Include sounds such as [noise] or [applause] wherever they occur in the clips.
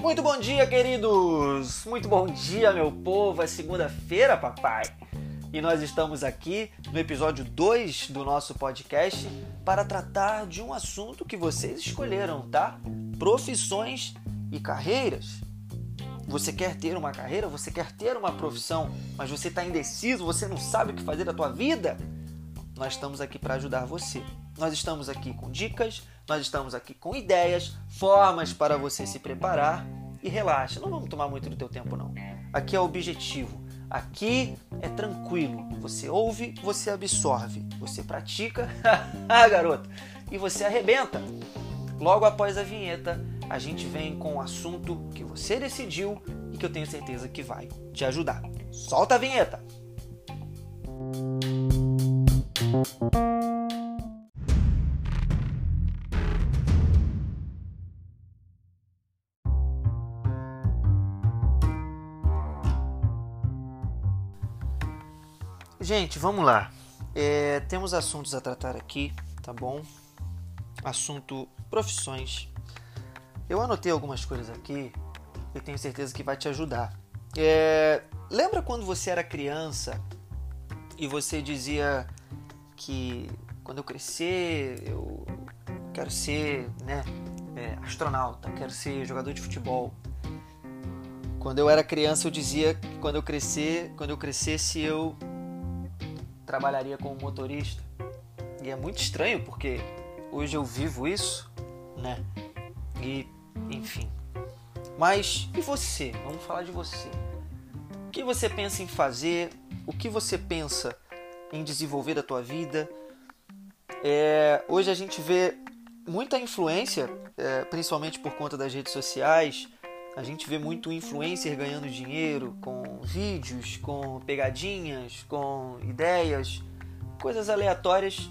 Muito bom dia, queridos! Muito bom dia, meu povo! É segunda-feira, papai! E nós estamos aqui no episódio 2 do nosso podcast para tratar de um assunto que vocês escolheram, tá? Profissões e carreiras. Você quer ter uma carreira, você quer ter uma profissão, mas você está indeciso, você não sabe o que fazer da tua vida? Nós estamos aqui para ajudar você. Nós estamos aqui com dicas, nós estamos aqui com ideias, formas para você se preparar e relaxa. Não vamos tomar muito do teu tempo não. Aqui é o objetivo. Aqui é tranquilo. Você ouve, você absorve, você pratica, [laughs] garoto, e você arrebenta. Logo após a vinheta, a gente vem com o assunto que você decidiu e que eu tenho certeza que vai te ajudar. Solta a vinheta! Gente, vamos lá. É, temos assuntos a tratar aqui, tá bom? Assunto profissões. Eu anotei algumas coisas aqui e tenho certeza que vai te ajudar. É, lembra quando você era criança e você dizia que quando eu crescer eu quero ser né, é, astronauta, quero ser jogador de futebol. Quando eu era criança eu dizia que quando eu crescer, quando eu crescesse eu trabalharia como motorista. E é muito estranho porque hoje eu vivo isso, né? E enfim. Mas e você? Vamos falar de você. O que você pensa em fazer? O que você pensa em desenvolver da tua vida? É, hoje a gente vê muita influência, é, principalmente por conta das redes sociais. A gente vê muito influencer ganhando dinheiro com vídeos, com pegadinhas, com ideias, coisas aleatórias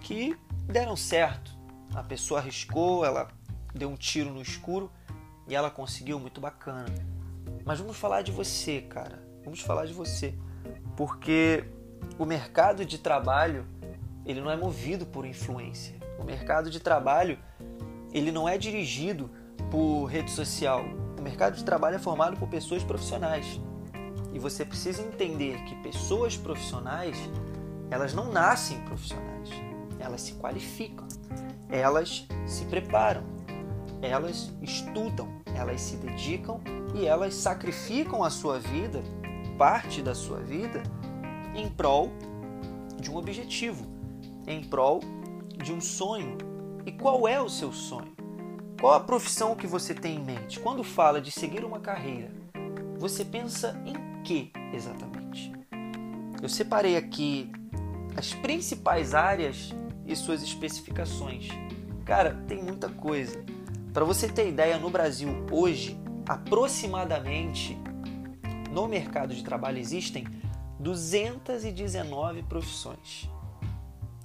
que deram certo. A pessoa arriscou, ela deu um tiro no escuro e ela conseguiu, muito bacana. Mas vamos falar de você, cara. Vamos falar de você. Porque o mercado de trabalho, ele não é movido por influência. O mercado de trabalho, ele não é dirigido por rede social. O mercado de trabalho é formado por pessoas profissionais. E você precisa entender que pessoas profissionais, elas não nascem profissionais. Elas se qualificam. Elas se preparam elas estudam, elas se dedicam e elas sacrificam a sua vida, parte da sua vida, em prol de um objetivo, em prol de um sonho. E qual é o seu sonho? Qual a profissão que você tem em mente? Quando fala de seguir uma carreira, você pensa em que exatamente? Eu separei aqui as principais áreas e suas especificações. Cara, tem muita coisa. Para você ter ideia, no Brasil hoje, aproximadamente no mercado de trabalho existem 219 profissões.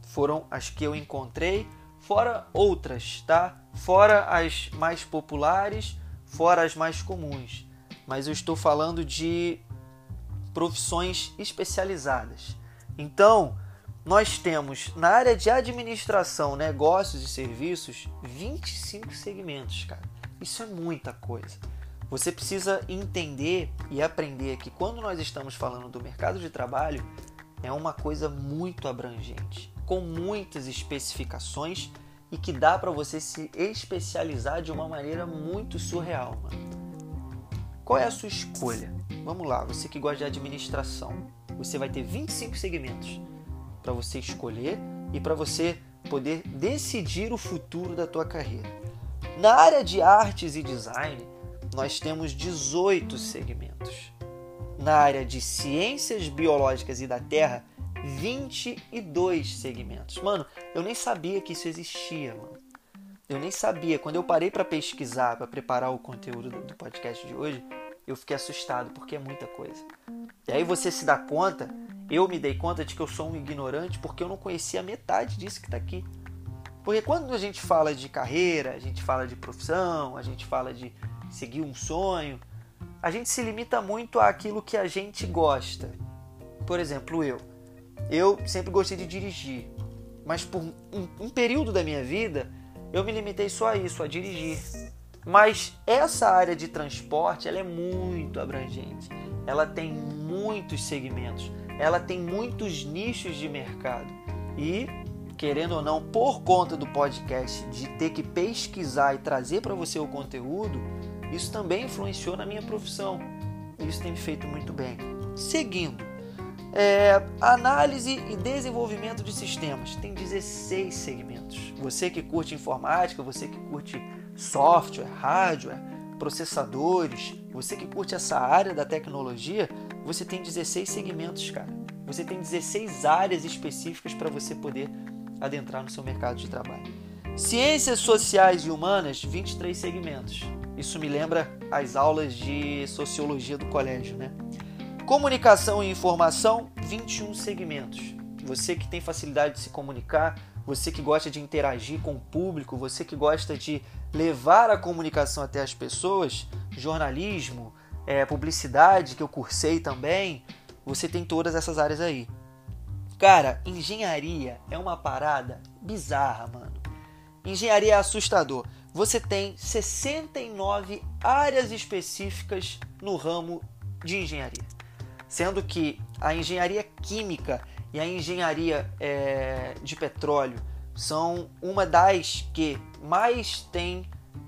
Foram as que eu encontrei, fora outras, tá? Fora as mais populares, fora as mais comuns. Mas eu estou falando de profissões especializadas. Então, nós temos na área de administração, negócios e serviços 25 segmentos, cara. Isso é muita coisa. Você precisa entender e aprender que quando nós estamos falando do mercado de trabalho, é uma coisa muito abrangente, com muitas especificações e que dá para você se especializar de uma maneira muito surreal, mano. Qual é a sua escolha? Vamos lá, você que gosta de administração, você vai ter 25 segmentos para você escolher e para você poder decidir o futuro da tua carreira. Na área de artes e design, nós temos 18 segmentos. Na área de ciências biológicas e da Terra, 22 segmentos. Mano, eu nem sabia que isso existia, mano. Eu nem sabia. Quando eu parei para pesquisar, para preparar o conteúdo do podcast de hoje, eu fiquei assustado porque é muita coisa. E aí você se dá conta eu me dei conta de que eu sou um ignorante porque eu não conhecia metade disso que está aqui. Porque quando a gente fala de carreira, a gente fala de profissão, a gente fala de seguir um sonho, a gente se limita muito àquilo que a gente gosta. Por exemplo, eu. Eu sempre gostei de dirigir. mas por um, um período da minha vida eu me limitei só a isso, a dirigir. Mas essa área de transporte ela é muito abrangente. Ela tem muitos segmentos, ela tem muitos nichos de mercado. E, querendo ou não, por conta do podcast, de ter que pesquisar e trazer para você o conteúdo, isso também influenciou na minha profissão. Isso tem me feito muito bem. Seguindo, é, análise e desenvolvimento de sistemas. Tem 16 segmentos. Você que curte informática, você que curte software, hardware, processadores, você que curte essa área da tecnologia, você tem 16 segmentos, cara. Você tem 16 áreas específicas para você poder adentrar no seu mercado de trabalho. Ciências sociais e humanas, 23 segmentos. Isso me lembra as aulas de sociologia do colégio, né? Comunicação e informação, 21 segmentos. Você que tem facilidade de se comunicar, você que gosta de interagir com o público, você que gosta de levar a comunicação até as pessoas, jornalismo, é, publicidade, que eu cursei também, você tem todas essas áreas aí. Cara, engenharia é uma parada bizarra, mano. Engenharia é assustador. Você tem 69 áreas específicas no ramo de engenharia sendo que a engenharia química e a engenharia é, de petróleo são uma das que mais tem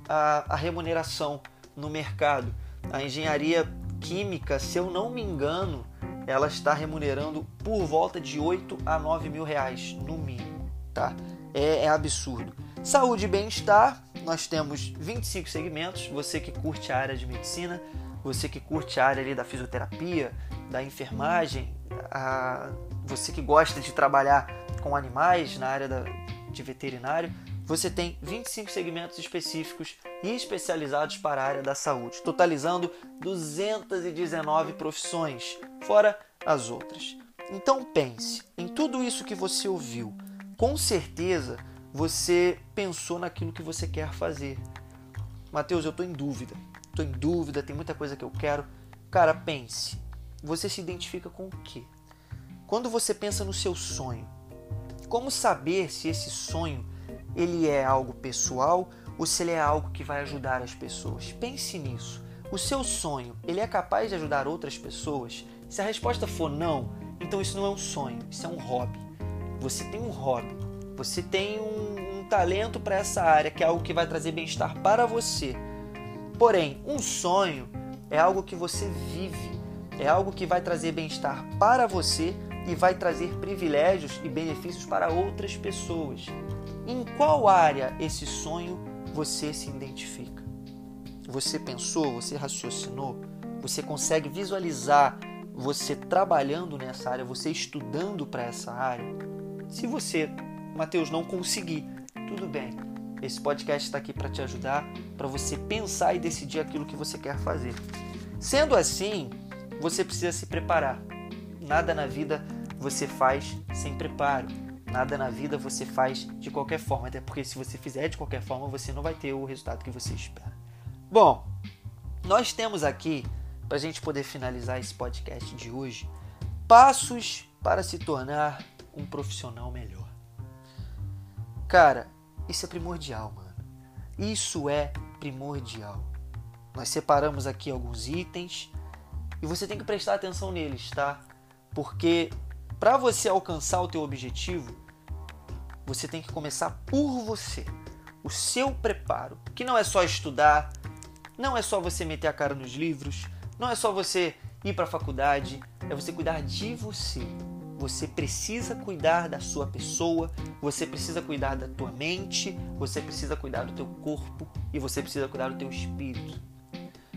a, a remuneração no mercado. A engenharia química, se eu não me engano, ela está remunerando por volta de 8 a 9 mil reais no mínimo, tá? É, é absurdo. Saúde e bem-estar, nós temos 25 segmentos. Você que curte a área de medicina, você que curte a área ali da fisioterapia, da enfermagem, a, você que gosta de trabalhar com animais na área da, de veterinário, você tem 25 segmentos específicos e especializados para a área da saúde, totalizando 219 profissões, fora as outras. Então pense em tudo isso que você ouviu. Com certeza você pensou naquilo que você quer fazer. Mateus, eu estou em dúvida. Estou em dúvida, tem muita coisa que eu quero. Cara, pense você se identifica com o quê? Quando você pensa no seu sonho, como saber se esse sonho ele é algo pessoal ou se ele é algo que vai ajudar as pessoas? Pense nisso. O seu sonho, ele é capaz de ajudar outras pessoas? Se a resposta for não, então isso não é um sonho, isso é um hobby. Você tem um hobby, você tem um, um talento para essa área que é algo que vai trazer bem-estar para você. Porém, um sonho é algo que você vive, é algo que vai trazer bem-estar para você e vai trazer privilégios e benefícios para outras pessoas. Em qual área esse sonho você se identifica? Você pensou, você raciocinou, você consegue visualizar você trabalhando nessa área, você estudando para essa área? Se você, Mateus, não conseguir, tudo bem. Esse podcast está aqui para te ajudar, para você pensar e decidir aquilo que você quer fazer. Sendo assim, você precisa se preparar. Nada na vida você faz sem preparo. Nada na vida você faz de qualquer forma, até porque se você fizer de qualquer forma, você não vai ter o resultado que você espera. Bom, nós temos aqui, para a gente poder finalizar esse podcast de hoje, passos para se tornar um profissional melhor. Cara, isso é primordial, mano. Isso é primordial. Nós separamos aqui alguns itens e você tem que prestar atenção neles, tá? Porque para você alcançar o teu objetivo, você tem que começar por você. O seu preparo, que não é só estudar, não é só você meter a cara nos livros, não é só você ir para a faculdade, é você cuidar de você. Você precisa cuidar da sua pessoa, você precisa cuidar da tua mente, você precisa cuidar do teu corpo e você precisa cuidar do teu espírito.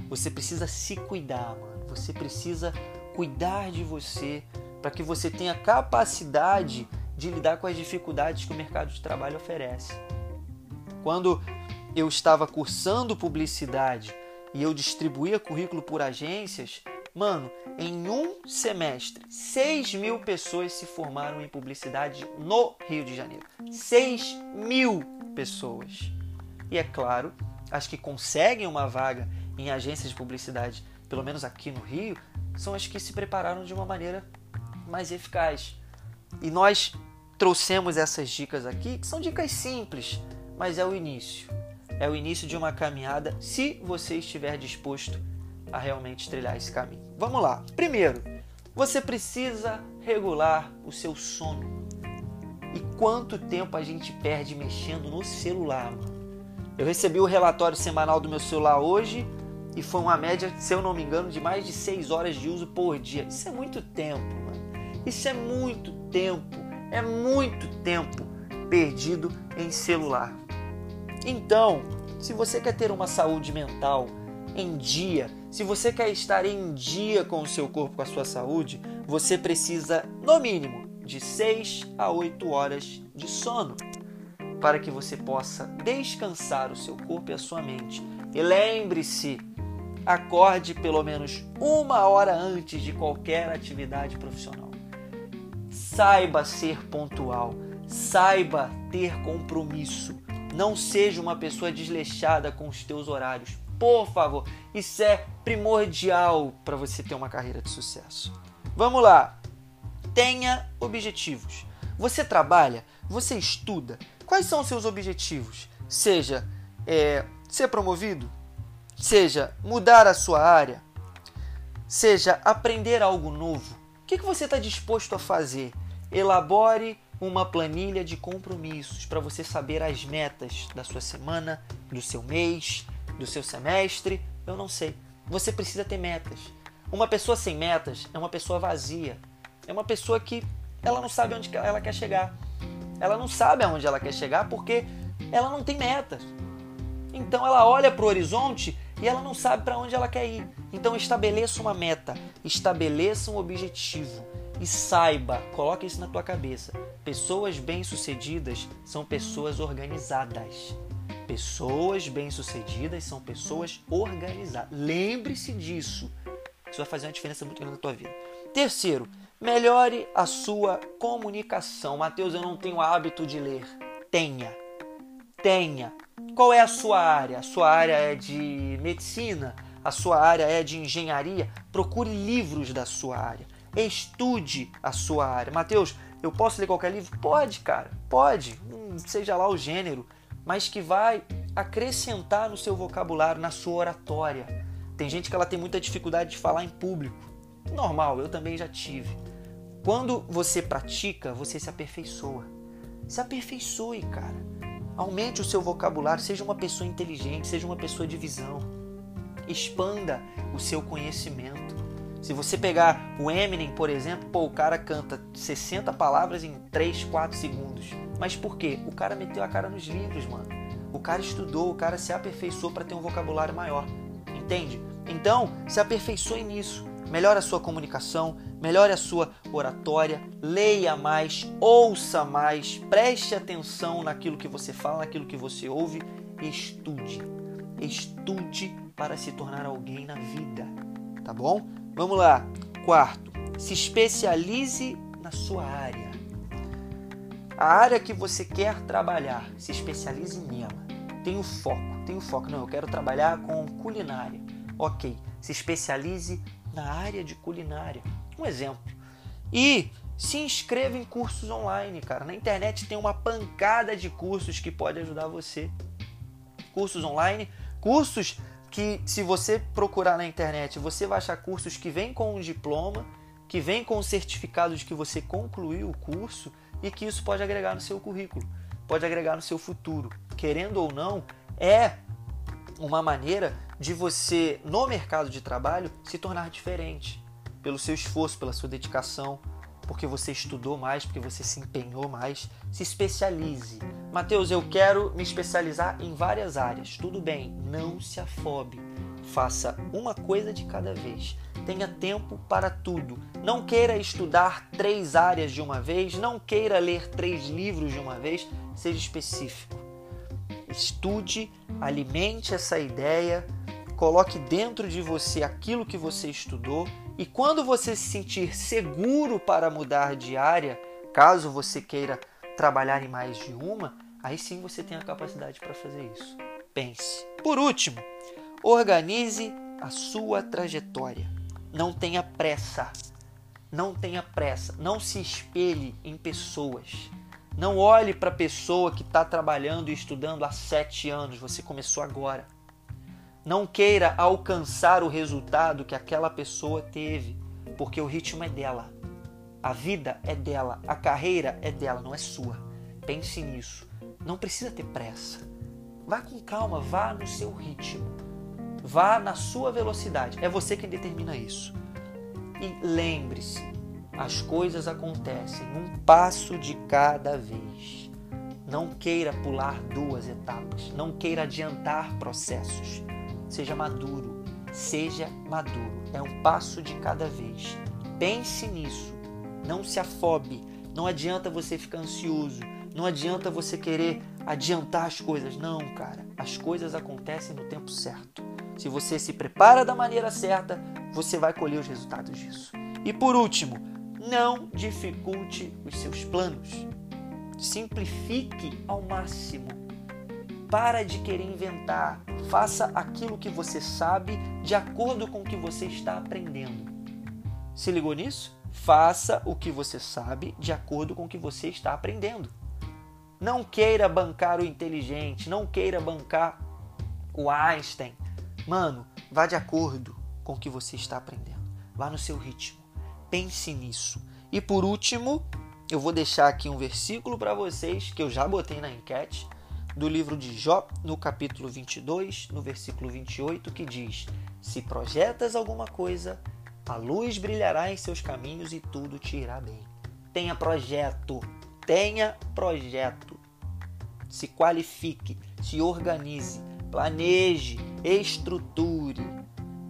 Você precisa se cuidar, mano. Você precisa cuidar de você para que você tenha capacidade de lidar com as dificuldades que o mercado de trabalho oferece. Quando eu estava cursando publicidade e eu distribuía currículo por agências, mano, em um semestre, 6 mil pessoas se formaram em publicidade no Rio de Janeiro. 6 mil pessoas. E é claro, as que conseguem uma vaga em agências de publicidade pelo menos aqui no Rio, são as que se prepararam de uma maneira mais eficaz. E nós trouxemos essas dicas aqui, que são dicas simples, mas é o início. É o início de uma caminhada se você estiver disposto a realmente trilhar esse caminho. Vamos lá. Primeiro, você precisa regular o seu sono. E quanto tempo a gente perde mexendo no celular, mano? Eu recebi o relatório semanal do meu celular hoje e foi uma média, se eu não me engano, de mais de 6 horas de uso por dia. Isso é muito tempo, mano. Isso é muito tempo. É muito tempo perdido em celular. Então, se você quer ter uma saúde mental em dia, se você quer estar em dia com o seu corpo, com a sua saúde, você precisa, no mínimo, de 6 a 8 horas de sono para que você possa descansar o seu corpo e a sua mente. E lembre-se, acorde pelo menos uma hora antes de qualquer atividade profissional. Saiba ser pontual, saiba ter compromisso. Não seja uma pessoa desleixada com os teus horários. Por favor, isso é primordial para você ter uma carreira de sucesso. Vamos lá. Tenha objetivos. Você trabalha, você estuda. Quais são os seus objetivos? Seja é, ser promovido, seja mudar a sua área, seja aprender algo novo. O que, que você está disposto a fazer? Elabore uma planilha de compromissos para você saber as metas da sua semana, do seu mês, do seu semestre. Eu não sei. Você precisa ter metas. Uma pessoa sem metas é uma pessoa vazia. É uma pessoa que ela não sabe onde ela quer chegar. Ela não sabe aonde ela quer chegar porque ela não tem metas. Então ela olha para o horizonte e ela não sabe para onde ela quer ir. Então estabeleça uma meta, estabeleça um objetivo e saiba, coloque isso na tua cabeça. Pessoas bem-sucedidas são pessoas organizadas. Pessoas bem-sucedidas são pessoas organizadas. Lembre-se disso. Isso vai fazer uma diferença muito grande na tua vida. Terceiro, melhore a sua comunicação. Mateus, eu não tenho hábito de ler. Tenha. Tenha. Qual é a sua área? A sua área é de medicina? A sua área é de engenharia? Procure livros da sua área. Estude a sua área. Mateus, eu posso ler qualquer livro? Pode, cara. Pode. Hum, seja lá o gênero. Mas que vai acrescentar no seu vocabulário, na sua oratória. Tem gente que ela tem muita dificuldade de falar em público. Normal, eu também já tive. Quando você pratica, você se aperfeiçoa. Se aperfeiçoe, cara. Aumente o seu vocabulário, seja uma pessoa inteligente, seja uma pessoa de visão. Expanda o seu conhecimento. Se você pegar o Eminem, por exemplo, pô, o cara canta 60 palavras em 3, 4 segundos. Mas por quê? O cara meteu a cara nos livros, mano. O cara estudou, o cara se aperfeiçoou para ter um vocabulário maior. Entende? Então, se aperfeiçoe nisso. Melhore a sua comunicação, melhore a sua oratória, leia mais, ouça mais, preste atenção naquilo que você fala, naquilo que você ouve, estude. Estude para se tornar alguém na vida, tá bom? Vamos lá. Quarto, se especialize na sua área. A área que você quer trabalhar, se especialize nela. Tenha o foco, tenha o foco. Não, eu quero trabalhar com culinária. Ok, se especialize na área de culinária. Um exemplo. E se inscreva em cursos online, cara. Na internet tem uma pancada de cursos que pode ajudar você. Cursos online, cursos que se você procurar na internet, você vai achar cursos que vêm com um diploma, que vêm com o certificado de que você concluiu o curso e que isso pode agregar no seu currículo, pode agregar no seu futuro. Querendo ou não, é uma maneira de você, no mercado de trabalho, se tornar diferente. Pelo seu esforço, pela sua dedicação, porque você estudou mais, porque você se empenhou mais. Se especialize. Mateus, eu quero me especializar em várias áreas. Tudo bem, não se afobe. Faça uma coisa de cada vez. Tenha tempo para tudo. Não queira estudar três áreas de uma vez, não queira ler três livros de uma vez. Seja específico. Estude, alimente essa ideia, coloque dentro de você aquilo que você estudou e quando você se sentir seguro para mudar de área, caso você queira trabalhar em mais de uma, aí sim você tem a capacidade para fazer isso. Pense. Por último, organize a sua trajetória. Não tenha pressa. Não tenha pressa. Não se espelhe em pessoas. Não olhe para a pessoa que está trabalhando e estudando há sete anos, você começou agora. Não queira alcançar o resultado que aquela pessoa teve, porque o ritmo é dela. A vida é dela, a carreira é dela, não é sua. Pense nisso. Não precisa ter pressa. Vá com calma, vá no seu ritmo. Vá na sua velocidade. É você quem determina isso. E lembre-se, as coisas acontecem um passo de cada vez. Não queira pular duas etapas, não queira adiantar processos. Seja maduro, seja maduro. É um passo de cada vez. Pense nisso. Não se afobe. Não adianta você ficar ansioso. Não adianta você querer adiantar as coisas. Não, cara. As coisas acontecem no tempo certo. Se você se prepara da maneira certa, você vai colher os resultados disso. E por último, não dificulte os seus planos. Simplifique ao máximo. Para de querer inventar. Faça aquilo que você sabe de acordo com o que você está aprendendo. Se ligou nisso? Faça o que você sabe de acordo com o que você está aprendendo. Não queira bancar o inteligente, não queira bancar o Einstein. Mano, vá de acordo com o que você está aprendendo. Vá no seu ritmo. Pense nisso. E por último, eu vou deixar aqui um versículo para vocês que eu já botei na enquete do livro de Jó, no capítulo 22, no versículo 28, que diz: Se projetas alguma coisa, a luz brilhará em seus caminhos e tudo te irá bem. Tenha projeto, tenha projeto. Se qualifique, se organize, planeje, estruture.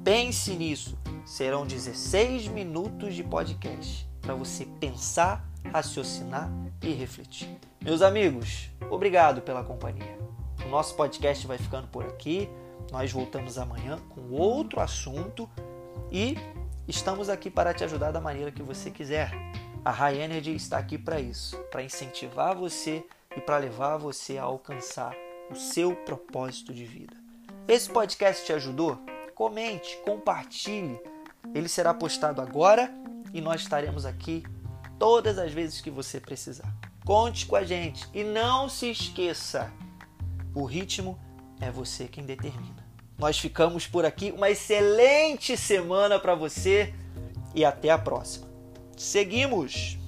Pense nisso serão 16 minutos de podcast para você pensar, raciocinar e refletir. Meus amigos, obrigado pela companhia. O nosso podcast vai ficando por aqui. Nós voltamos amanhã com outro assunto e estamos aqui para te ajudar da maneira que você quiser. A High Energy está aqui para isso, para incentivar você e para levar você a alcançar o seu propósito de vida. Esse podcast te ajudou? Comente, compartilhe ele será postado agora e nós estaremos aqui todas as vezes que você precisar. Conte com a gente e não se esqueça: o ritmo é você quem determina. Nós ficamos por aqui. Uma excelente semana para você e até a próxima. Seguimos!